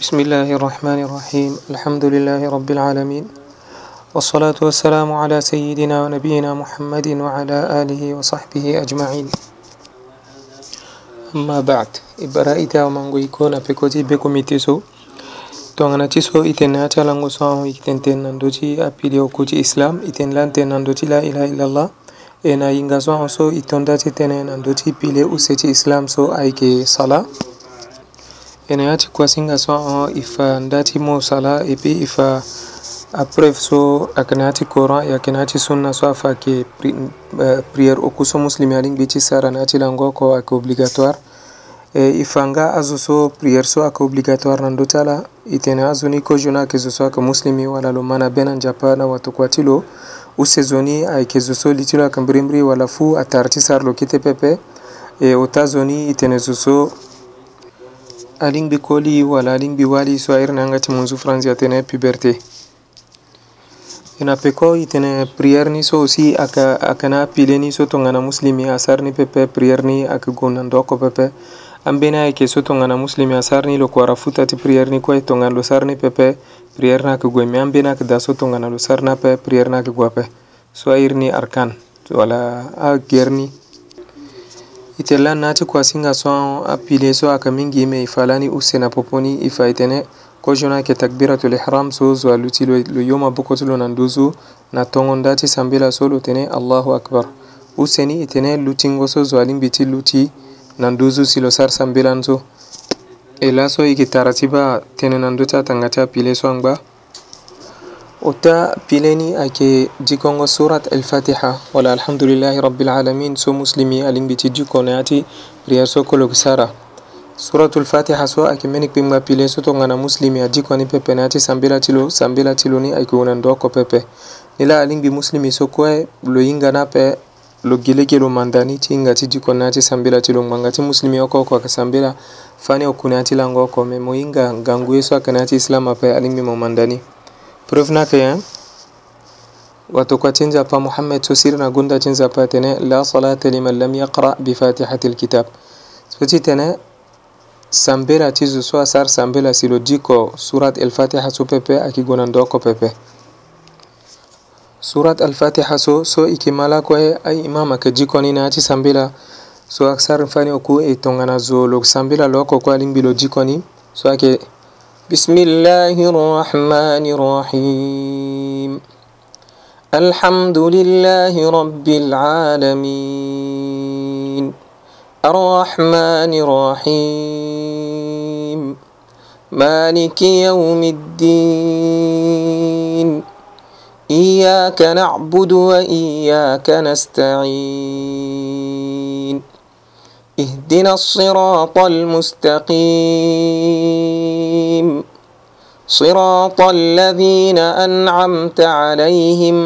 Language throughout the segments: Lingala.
بسم الله الرحمن الرحيم الحمد لله رب العالمين والصلاة والسلام على سيدنا ونبينا محمد وعلى آله وصحبه أجمعين أما بعد إبرائيتا إتا قيكونا في كتب بكم تسو تونغنا تسو إتنا تلانغو سانو إتن تنان دوتي أبيديو كتب إسلام إتن لان تنان دوتي لا إله إلا الله إنا ينغزوان سو إتن داتي تنان دوتي بيلي أسيتي إسلام سو أيكي صلاة Enayati koasinga sɔŋɔ oh, ifandati mo sala epi ifa apreuve so akanati coran e akanati sunna so afa ke eh, prière oku so muslimi alin gbeti sara anati lango ko ake obligatoire e ifanga azo so prière so ake obligatoire nando tala itene azo ni kojuna ake zo so ake muslimi wala lo mana bena njapa na watokua ti lo usezoni ayeke zo so li ti lo ayeke mbirimbiri wala fu atari ti sara lo kite pepe e ota zo ni itene zo so Aling bi koli, wala aling bi wali so a na ngati munzu france atene puberté ina peko itene prière ni so si aka akana pile ni so tongana muslimi ya asar ni pepe prière ni aka gonan doko pepe ambena ke so tongana muslimi ya asar ni loko ara futa ti prière ni tonga tongana lo sar ni pepe prière na aka gue me ambena ka da so tongana lo sar na pe prière na ka go pe so air ni arkan wala a Italianaati kuwasingason appileeso akamingime ifalani usenapoponi ifaitene kojonake takbiratul ihram so zwaluti lo yoma bokotulo nanduzu na tongondati sambila so lutene allahu akbar useni itene lutingo so zwalimbiti luti nanduzu silosar sambilanso elaso ikitaratiba tene nanduta tangata appileeso angba Ota pileni ake jikongo surat al-Fatiha wala alhamdulillahi rabbil so muslimi alimbiti jikonati priya so kologisara suratul fatiha so ake meni kpimga pile so to ngana muslimi a jikoni pepe nati sambila tilo sambila tilo ni ake wona ndoko pepe nila alingbi muslimi so kue lo yinga ape lo gelege lo mandani ti hinga ti jikon nati sambila tilo ngmanga ti muslimi oko oko ake sambila fani okune ati lango oko me mo yinga ganguye so ake nati islam ape alingbi mo mandani preuve nake watokatinjapa muhammad so sirna gunda tinjapa tene la salata liman lam yaqra bi fatihati lkitab speti tene sambela ti zo so asar sambela si lo diko surat elfatiha so pepe ayeke gue na ndoko pepe surat alfatiha so so e yeke ma lako ye aimam ayeke diko ni na ti sambela so asar fani oku e tongana zo lo sambela lo oko kue alingbi lo diko ni so ayeke بسم الله الرحمن الرحيم الحمد لله رب العالمين الرحمن الرحيم مالك يوم الدين إياك نعبد وإياك نستعين اهدنا الصراط المستقيم صراط الذين أنعمت عليهم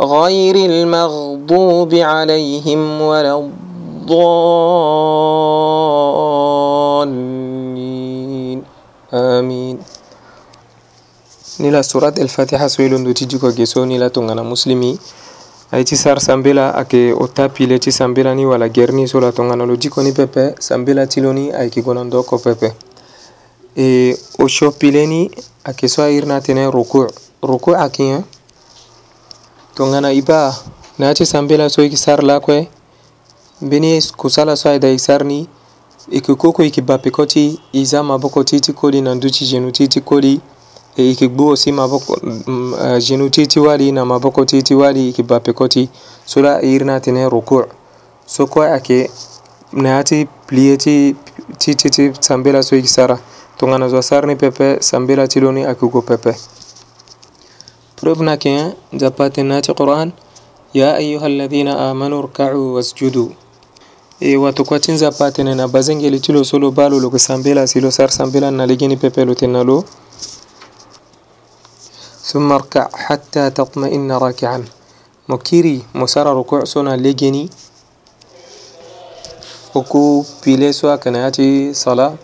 غير المغضوب عليهم ولا الضالين آمين نلا سورة الفاتحة سويلون دو تجيكو جيسو نلا تنغانا مسلمي أي تسار سامبلا أكي أتابي لتي سامبلا ني ولا جيرني سولا تنغانا لو جيكو ني بيبي سامبلا تلوني أي كي دوكو بيبي o shoppileni ake so irna tenen ruku ruku akiya to ngana iba nace sambela so iki sar lakwe beni kusala so ayda isarni iki koko iki bape koti iza maboko titi koli na nduchi jenu titi koli e iki gbuo si maboko uh, jenu titi wali na maboko titi wali iki bape koti sola irna tenen ruku so kwa ake nayati plieti titi sambela so iki sara Tunganazwa sarni pepe sambira chiloni akuko pepe preuve na ke japate naati qur'an ya ayuha alladhina amanu rka'u wasjudu e watu kwatin zapate ne na bazengeli chilo solo balo lo sambela silo sar sambela na ligini pepe lo tenalo ثم اركع حتى تطمئن راكعا مكيري مسار ركوع سونا لجني وكو بيلي سوا كناتي صلاة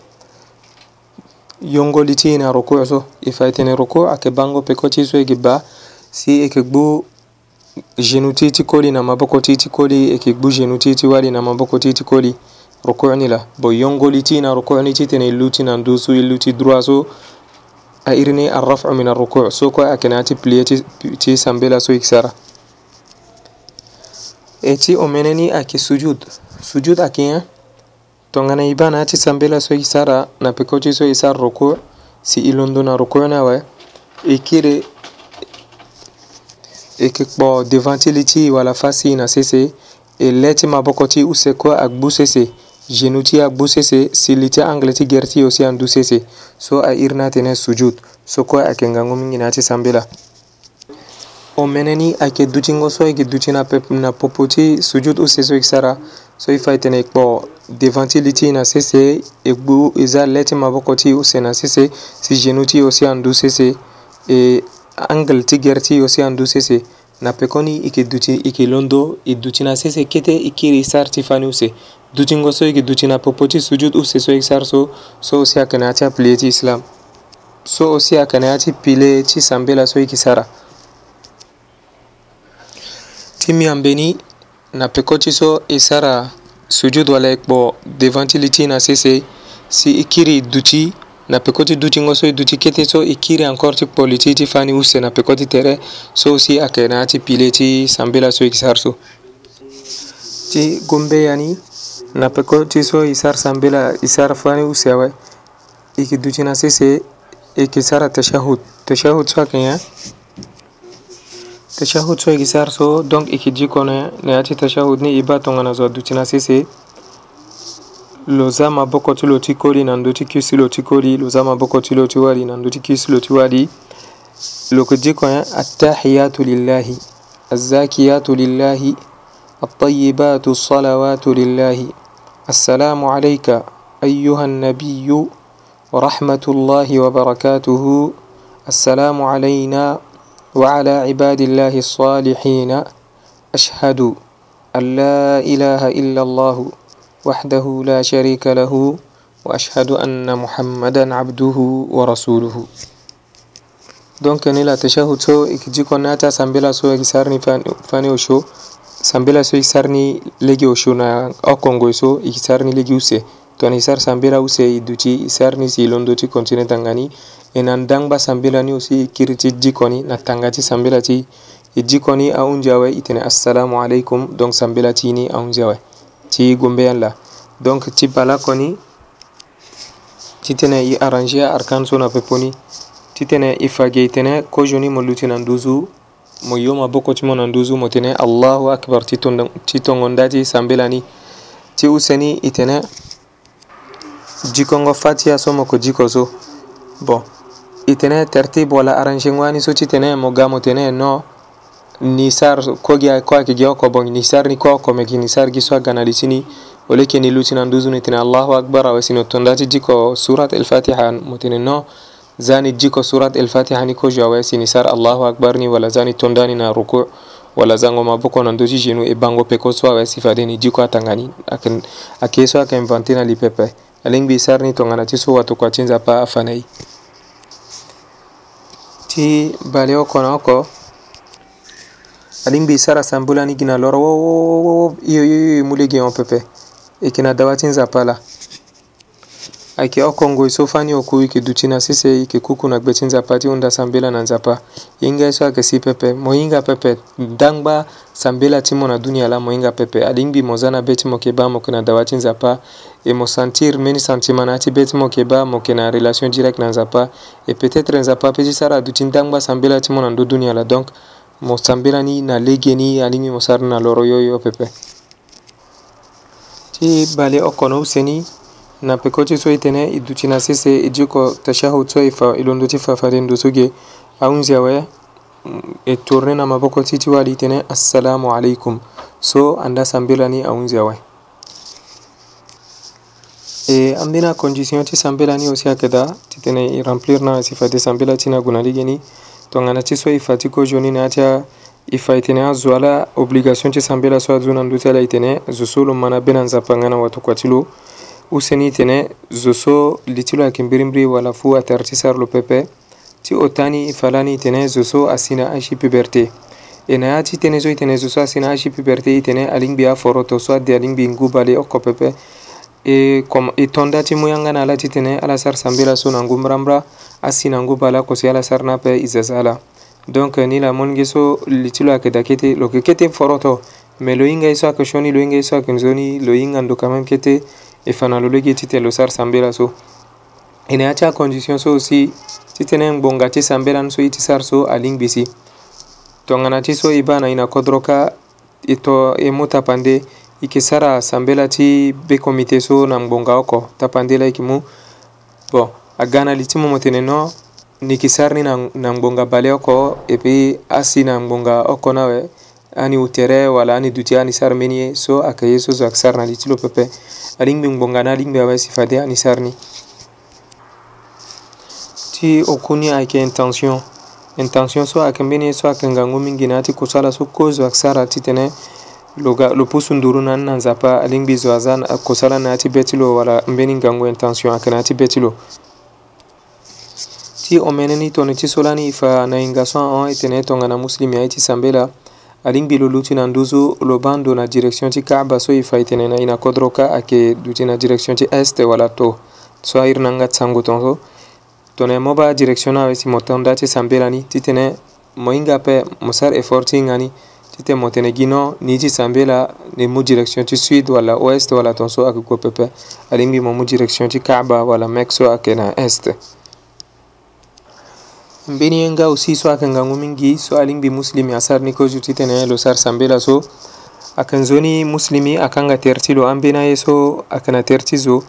yongolitiina rukuuc so e faytini rukuuca ke bango pe kotiso e gibba si e ke gbu jenu titi koli na maboko titi koli e ke gbu jenu titi wali na maboko titi koli rukuucni la bo yongolitiina rukuucni titene i luti nan duusu i luti droit so a irini arrafcu min arrukuuc so koy a kena ti plie ti sambe la so i gisara e ti o meneni ayeke sujud sujud ayeke yen tongana ibana chi sambela so isara na pekochi so isar roko si ilondo na roko na we ekire ekikpo devanti li ti wala fasi na sese e le ti maboko ti useko agbu sese genu ti agbu sese si li ti angle ti ger ti yo si andu sese so airi na atene sujud so kue ayeke ngangu mingi na yâ ti sambela o mene ni ayeke duti ngo so ayeke duti na, na popo ti sujud use so yeke sara so i fa e tene kpo devantili na sese egbu eza leti maboko ti use na sese si genou ti ose andu sese e angle ti gere ti ose andu sese na pekoni yeke duti yeke londo e duti na sese kete e kiri sar ti fâ ni use dutingo so yeke duti na popo ti sujud use so yeke sar so so ose ayeke na ya ti aplie ti islam so ose ayeke na ya ti pile ti sambela so yeke sara ti mi ambeni na peko ti so e sara sujudwalay kpo devanti liti na sese si i kiri duti na peko ti duti ŋgo so i duti kiti so i kiri encore ti kpo liti ti fani use na peko ti tere so si ayeke na yâ ti pile ti sambela so e yeke sar so ti gombe yani na peko ti so e sar sambela e sar fani use awe e yeke duti na sese e yeke sara tashahud tashahud so ayeke nyen tashahud so igi sar so donc ikiji kone ne ati tashahud ni iba tongana zo dutina sese lo za maboko ti lo ti kori na ndö ti kisi lo ti kori lo za maboko ti lo ti wari na ndö ti kisi lo ti wari lo kiji kone attahiyatu lillahi الزاكيات لله الطيبات الصلوات لله السلام عليك أيها النبي ورحمة الله وبركاته السلام علينا وعلى عباد الله الصالحين أشهد أن لا إله إلا الله وحده لا شريك له وأشهد أن محمدا عبده ورسوله donc ni la tashahud so ikijiko nata sambila so ikisarni fani osho sambila so ikisarni legi osho na okongo so ikisarni legi use to ni sar sambira use iduchi isarni silondoti continent angani enan dangba sanbelani osi kiriti jikoni na tangati sanbelati e jikoni a unjawe itene assalamu alaikum donc sanbelatini a unjawe ti gombeyan la donc ti bala koni ti tene i arranger arkan so na peponi ti tene i fage tene kojoni mo luti na nduzu mo yo maboko ti mo na nduzu mo tene allahu akbar ti tongonda ti sambelani ti useni i tene jikongo fatiya so mo yeke jiko so bon itene tertib wala arrangement so chitene mogamo tene no nisar kogia kwa kigio ko bong nisar ni ko ko meki nisar giswa ganalisini ولكن ni lutina nduzuni tene allahu akbar awasino tondati jiko surat al-fatiha mutene no zani jiko surat al-fatiha ni ko jawasi nisar allahu akbar ni wala zani tondani na ruku' wala zango maboko na ndozi jenu e bango peko so awasi fadeni jiko atangani akeso aka invente na lipepe alingbi sar ni tongana ti so watu kwa chinza pa afanei ti balewo kono ko aling bi sara sambulani gina loro wo wo wo wo iyo iyo iyo mulege on pepe ikina e dawatin zapala ayeke okongo so fâ ni oku yeke duti na sese yeke kuku na gbe ti nzapa ti hunda sambela na nzapa hinga so ayeke si pepe mo hinga pepe dangba sambela ti mo na dunia la mo hinga pepe alingbi mo za na be ti mo yeke ba mo yeke na dawa ti nzapa emosentir mbeni sentiment na ya ti be ti mo yeke ba mo yeke na relation direct na nzapa e peut-être nzapa peut ti sara duti ndangba sambela ti mû na ndö dunia la donc mo sambela ni na lege ni alingbi mo sara ni na loro yoyo pepe ti bale oko na use ni na peko ti so e tene e duti na sese e diko tashahud so e, fa, e londo ti fafadendo so ge ahunzi awe mm, e tourné na maboko ti ti wali tene assalamu alaikum so anda sambela ni ahunzi awe ಅಂದಿನ ಕೊಂಜಿಸಿಯೊಂಚಿ ಸಂಬೇಲಾನಿ ಒಸಿಯಾಕೆದ ತಿತಿನ ಈ ರಂಪ್ಲಿರ್ನ ಸಿಫಾಯ್ತಿ ಸಂಬೇಲಾಚಿನ ಗುಣಾಲಿಗೆನಿ ತೊಂಗನಾಚಿ ಸೊ ಇಫಾತಿ ಕೋಜೊನಿ ನಾಚಾ ifa itene azo ala obligation ti sambela so azo na ndö ti ala itene zo so lo mana be na nzapanga na watokua ti lo useni itene zo so li ti lo ayeke mbirimbiri wala fu atari ti sara lo pepe ti ota ni ifa lani itene zo so asi na azi puberté e na ya ti tënë so itene zo so asi na azi puberté itene alingbi aforo to so ade alingbi ngu bale oko pepe e kom e tonda ti mû yanga na ala titene ala sara sambela so na ngu mbirambira asi na ngu bala kosi ala sara na ape e zaza ala donc ni la molenge so li ti lo ayeke da kete lo yeke kete foroto me lo hinga ye so ayeke sioni lo hinga ye so ayeke nzoni lo hinga ndo quand même kete e fa na lo lege titene lo sara sambela so e na ya ti acondition so aussi titene ngbonga ti sambela ni so ye ti sara so alingbi si tongana ti so e ba na e na kodro ka e to e mu tapa nde i ke sara sambela ti be komite so na ngbonga oko tapandela e yeke mu bon aga na li ti mû mûtene no ni yeke sara ni na ngbonga bale oko e puis asi na ngbonga oko ni awe ani utere wala ani duti ani sara mbeni ye so ayeke ye so zo ayeke sara na li ti lo pepe alingbi ngbonga ni alingbi awe si fade ani sara ni ti oku ni ayeke intention intention so ayeke mbeni ye so ayeke ngangu mingi na yâ ti kusala so kue zo ayeke sara titene lopusu nduru nan nan zapa alingbi zo azan kosala na ati betilo wala mbeni ngangu intention akana ati betilo ti omeneni tongni ti so lani fa na hinga so ahon e tene tongana muslimi aye ti sambe la alingbi lo luti na nduzu lo ba ndo na direction ti kaaba so e fa e tene na e na kodro ka ayeke duti na direction ti est wala to so airi na nga ti sango tongaso tongana ye moba direction ni awe si mo tonda ti sambe lani ti tene mo hinga ape mo sara effort ti hinga ni Kite montenegino niji sambela ni mu direction ti sud wala ouest wala ton so ayeke gue pepe ali ngbi mo mu direction ti kaaba wala mecque so ayeke na est mbeni ye nga aussi so ayeke ngangu mingi so ali ngbi muslimi asar ni kozu ti tene lo sar sambela so ayeke nzoni ni muslimi akanga tere ti lo ambeni aye so ayeke na tere ti zo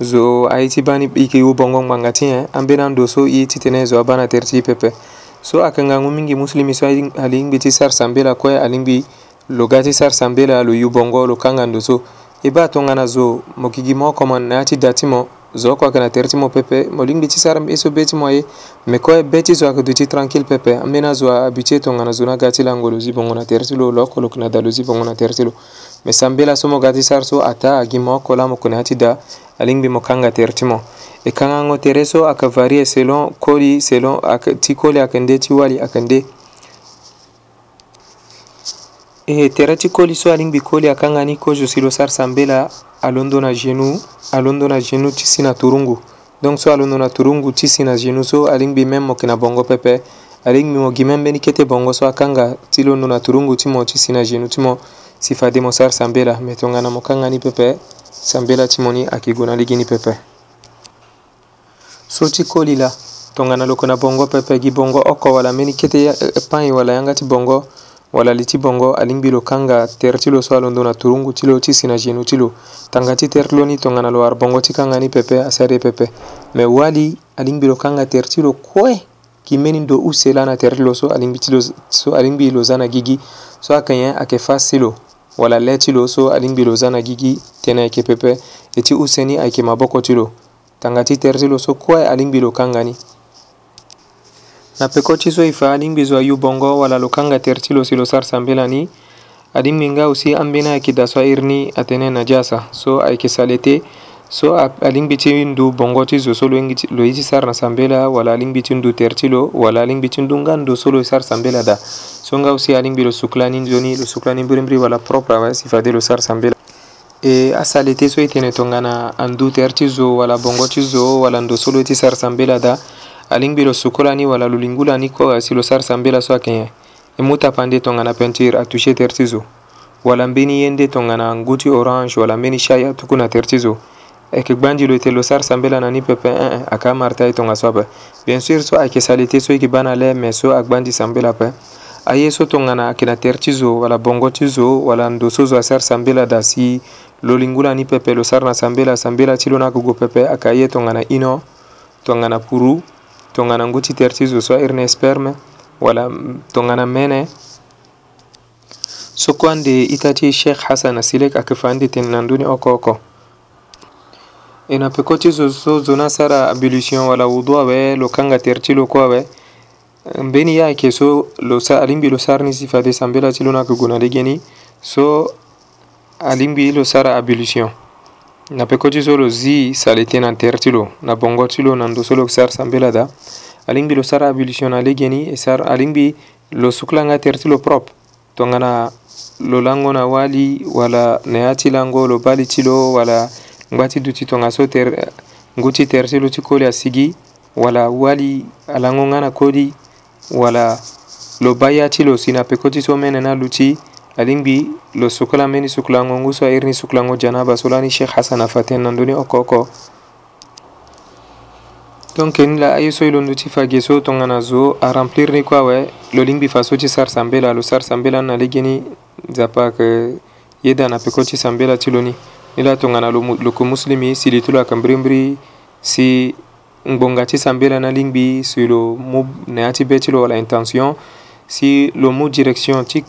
zo aye ti ba ni bi yeke ye bongo ngbanga ti e ambeni ando so ye titene zo abâ na tere ti ye pepe so akangangu mingi muslimi so alingbi ti sarsambe la kue alingbi lo ga ti sarsambe la lo yubongo lo kangando so e ba tongana zo mo gigi moko mo na ya ti da ti mo zo oko ayeke na tere ti mo pepe mo lingbi ti sara mbe so be ti mo aye me kue be ti zo ayeke duti tranquille pepe ambeni azo abitue tongana zo na ga ti lango lo zi bongo na tere ti lo lo oko lo yeke na da lo zi bongo na tere ti lo mi sambela somo gati sarso ata agimo kola mo kone hatida alingbi mo kanga terti mo e kangango tereso aka varie selon koli selon aka, ti koli aka nde ti wali aka nde e tere ti koli so alingbi koli akanga ni kozo si lo sara sambela alondo na genou alondo na genou ti si na turungu donc so alondo na turungu ti si na genou so alingbi même mo yeke na bongo pepe alingbi mo gi même mbeni kete bongo so akanga ti londo na turungu ti mo ti si na genou ti mo sifa demonsar sambela me tongana mokangani pepe sambela ti moni ayeke gue na ligi ni pepe so ti koli la tongana loko na bongo pepe gi bongo oko wala mbeni kete eh, pain wala yanga ti bongo wala li ti bongo alingbi lo kanga tere ti lo so alondo na turungu ti lo ti si na genu ti lo tanga ti tere ti lo ni tongana lo arbongo ti kanga ni pepe asare pepe me wali alingbi lo kanga tere ti lo kue gi mbeni ndo use la na tere ti lo so alingbi ti lo so alingbi lo za na gi gi so ayeke nyen ayeke face ti lo wala lɛ ti lo so adingbi lo zã na gigi tene ayeke pepe e ti use ni ayeke maboko ti lo tanga ti tere ti lo so kue alingbi lo kanga ni na peko ti so e fa alingbi zo ayu bongo wala lo kanga tere ti lo si lo sara sambela ni adingbi nga aussi ambeni ayeke daso airi ni atene na jasa so ayeke sale te so alin bitin du bongo zo so lo yiti sarna sambela wala alin bitin du tertilo wala alin bitin du ngan do so lo sar sambela da so nga usi alin bi lo suklanin joni lo suklanin burimbri wala propra wa sifade lo sar sambela e asali te so itene to ngana andu terti zo wala bongo ti zo wala ndo so lo yiti sar sambela da alin bi lo sukolani wala lo lingulani ko asi lo sar sambela so akenya e muta pande to ngana peinture a toucher terti zo wala mbeni yende to ngana nguti orange wala mbeni shai atuku na terti zo ayeke gbandi lo tene lo sara sambela na ni pepe e eh, eh, ayeke amarta e tongaso ape bien sûr so ayeke sali te so yeke ba na le me so agbandi sambela ape aye so tongana ayeke na tere ti zo wala bongo ti zo wala ndo so zo asara sambela da si lo lingu la ni pepe lo sara na sambela sambela ti lo na yeke gue pepe ayeke aye tongana ino tongana puru tongana ngu ti tere ti zo so airi na sperme wala mm, tongana mene so kue ande ita ti sheikh hasan asilek ayeke fa ande tene na ndöni oko oko enapekoti zo so zona sara ablution walla wudu aɓe lo kanga tertilo ko aɓe mbeni yake so lo sa alimbi lo sarni sifade sambela tilona ko gonade geni so alimbi lo sara ablution na pekoti so lo zi sale ti na tere ti lo na bongo ti lo na ndo so lo sara sambela da alingbi lo sara ablution na le geni e sara alingbi lo sukulanga tere ti lo propre tongana lo lango na wali wala na ya ti lango lo bali ti lo wala ngba ti duti tongaso so ter ngu ti tere ti lo ti koli asigi wala wali alango nga na kodi wala lo ba ya ti lo si na peko ti so mene na lu ti alingbi lo sukula meni sukulango ngu so airi ni sukulango janaba so lani sheikh hasan afaten na ndöni oko oko donc keni la aye so e lo ndö ti fage so tongana zo aremplir ni kue awe lo lingbi fa so ti sarsambela lo sarsambela ni na lege ni nzapa ayeke ye da na peko ti sambela ti lo ni ni lo atongana loko muslimi si li tolo ayeke si ngbonga ti sambela na lingbi si lo mu na ya ti be ti lo wala intention si lo mu direction ti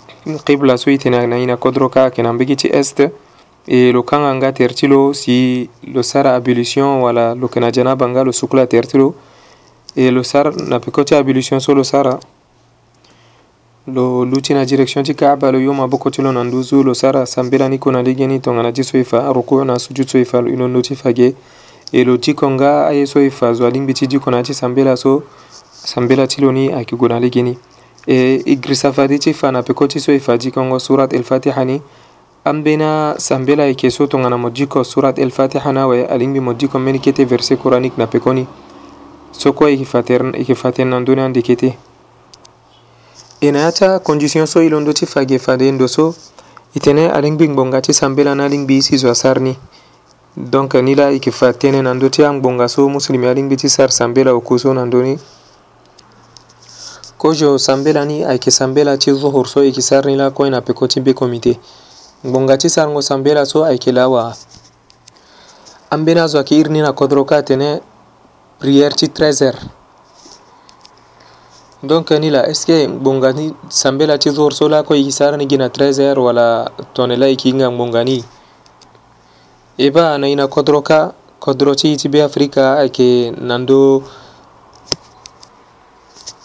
qibla so e tene na ini akodro ka ayeke na mbege ti este e lo kanga nga tere ti lo si lo sara abolition wala lo yeke na janaba nga lo sukulu atere ti lo e lo sara na peko ti abolition so lo sara lo lutina direction ti kaaba lo yoma boko ti lo na nduzu lo sara sambela ni kona lege ni tongana ti so e fa ruku na sujud so e fa lo inondo ti fage e lo diko nga aye so e fa zo alingbi ti diko na ti sambela so sambela ti lo ni ayeke gue na lege ni e igri safade ti fa na peko ti so e fa dikongo surat el fatiha ni ambena sambela ayeke so tongana mo diko surat el fatiha na awe alingbi mo diko mbeni kete verset coranique na peko ni so kue yeke fa tene na ndöni andeke te ena yata condition so i londo ti fage fade ndo so e tene alingbi ngbonga ti sambela ni alingbi i si zo asar ni donc ni la e yeke fa tënë na ndö ti angbonga so muslemi alingbi ti sar sambela oko so na ndö ni kozo sambela ni ayeke sambela ti zuhur so e yeke sar ni la kue na peko ti be komite ngbonga ti sarango sambela so ayeke la awaa ambeni azo ayeke iri ni na kodro ka atene prière ti 13 heures دونك اسكي بونغاني سامبلا تيزور سولا كو يسار نجينا تريزر ولا تونلا يكينغا بونغاني إبا أنا هنا كودروكا كودروتي تبي أفريقيا أكي ناندو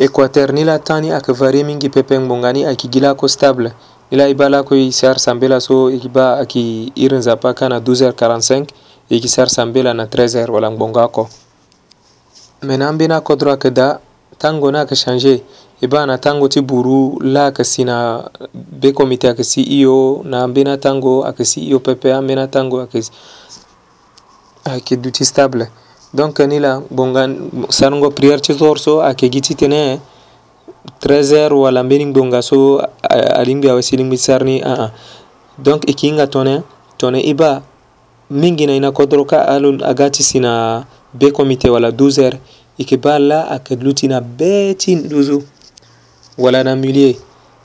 équateur ni la tani ayeke varie mingi pepe ngbonga ni ayeke gi la stable ni la e ba lako e sar sambela so e yeke ba ayeke iri nzapa kâ na 12h45 e yeke sar sambela na 13h wala ngbonga oko me na ambeni akodro ayeke da ntango ni ayeke changer e eh ba na tango ti buru laa yeke si na be komite ayeke si i e yo na mbeni atango ayeke si i e yo pepe ambeni atango ayeke ayeke duti stable donc ni la gbonga sarongo prière ti zor so ayeke gi ti tënë 13 heures wala mbeni ngbonga so alingbi awesi lingbi ti sar ni aa donc e yeke hinga tongana tongana i e ba mingi na e na kodro ka ala aga ti si na be komite wala 12 heures yeke bâ la ayeke duti na be ti nduzu wala na mulier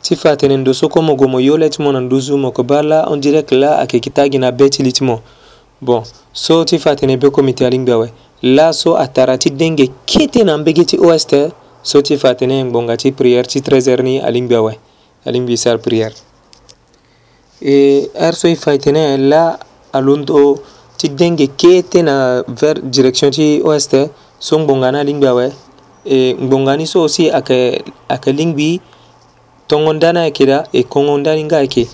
ti fa tene ndo soko mo gue mo yö le ti mo na nduzu mo yeke bâ la ondirect la ayeke kita gi na be ti li ti mo bon so ti fa tene be komiti alingbi awe laso atara ti denge kete na ambege ti ost so ti fa tene ngbonga ti prière ti 13 h ni alingbi awe alingbi sar prière e heure so e fa e tene la alondo ti denge kete na vers direction ti oeste so ngbonga ni alingbi awe e ngbonga ni so aussi ayeke ayeke lingbi tongo nda ni ayeke la e kongo nda ni nga ayeke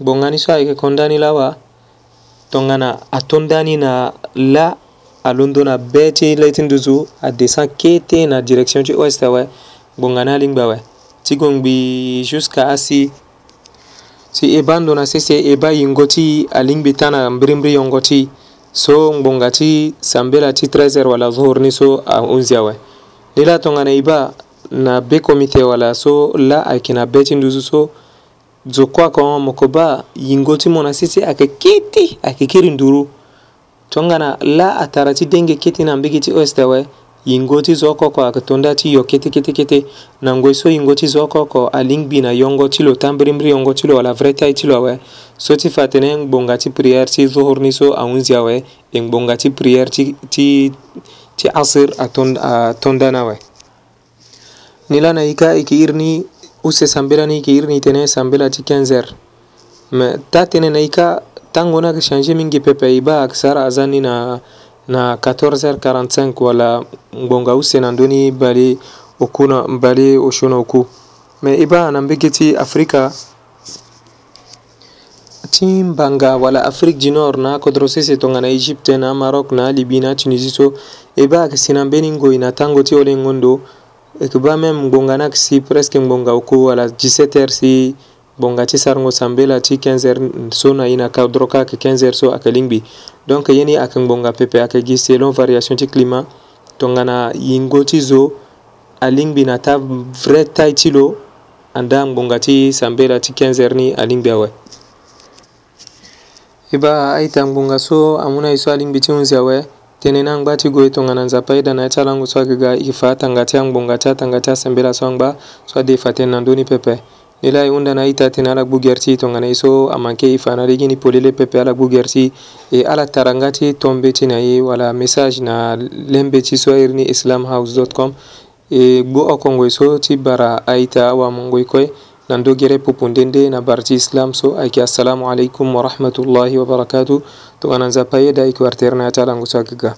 ngbonga ni so ayeke kongo nda ni lawa tongana atonda ni na la alondo na be ti le ti nduzu adescend kete na direction ti oeste awe ngbonga ni alingbi awe ti gongbi jusqu'à asi si e bandona sese e ba yingo ti alingbi tana mbirimbiri yongo ti so ngbonga ti sambela ti 13 wala zuhur ni so a11 awe ni la tongana e ba na be komite wala so la ayeke na be ti nduzu so zo kue oko moko ba yingo ti mo na sese ayeke kiti ayeke kiri nduru tongana la atara ti denge kiti na mbigi ti oest awe Yingo ti zo oko oko akitunda ti yo kete kete kete na ngoi so yingo ti zo oko oko alingbi na yongo ti lo tambirimbiri yongo ti lo ala vrai tai ti lo awe so ti fa tene ngbonga ti prière ti zuhur ni so ahunzi awe e ngbonga ti prière ti, ti, ti asir atunda na awe ni la na yika e yeke iri ni use sambela ni yeke iri ni tene sambela ti 15 heures me ta tënë na yika tango ni ayeke changer mingi pepe e ba ayeke sara azan ni na na 14h45 wala ngbonga usena ndöni bale okuna bale oshona oku me i ba na mbege ti afrika ti ngbanga wala afrique du nord na kodro sese tongana égypte na maroc na libye na tunisie so e ba ayeke si na mbeni ngoi na tango ti ole ngondo e yeke ba même ngbonga ni ayeke si presque ngbonga oko wala 17 heure si bonga ti sarango sambela ti 15 so na e na ka dro kaka 15 so ayeke lingbi donk ye ni ayeke ngbonga pepe ayeke gi selon variation ti climat tongana yingo ti zo alingbi na ta vrai taille ti lo andaa ngbonga ti sambela ti 15 ni alingbi awe e ba aita ngbonga so amû na e so alingbi ti hunzi awe tënë ni angba ti gue tongana nzapa aeda na ye ti alango so ayeke ga e fa atanga ti angbonga ti atanga ti asambela so angba so ade e fa tënë na ndö ni pepe Elai undana itaatin alak bugersi tongana iso amanke ifana ligini polele pepe alak bugersi e alak tarangati tombeti nayi wala message na lembeti e e so irni islamhouse.com e gbo okongo iso ti bara aita awamongo ikoy e na ndogere pupundende na bar ti islam so ayeke assalamu aleykum warahmatullahi wabarakatu tongana nzapa ye da ayeke warteru na ya ti alango so agaga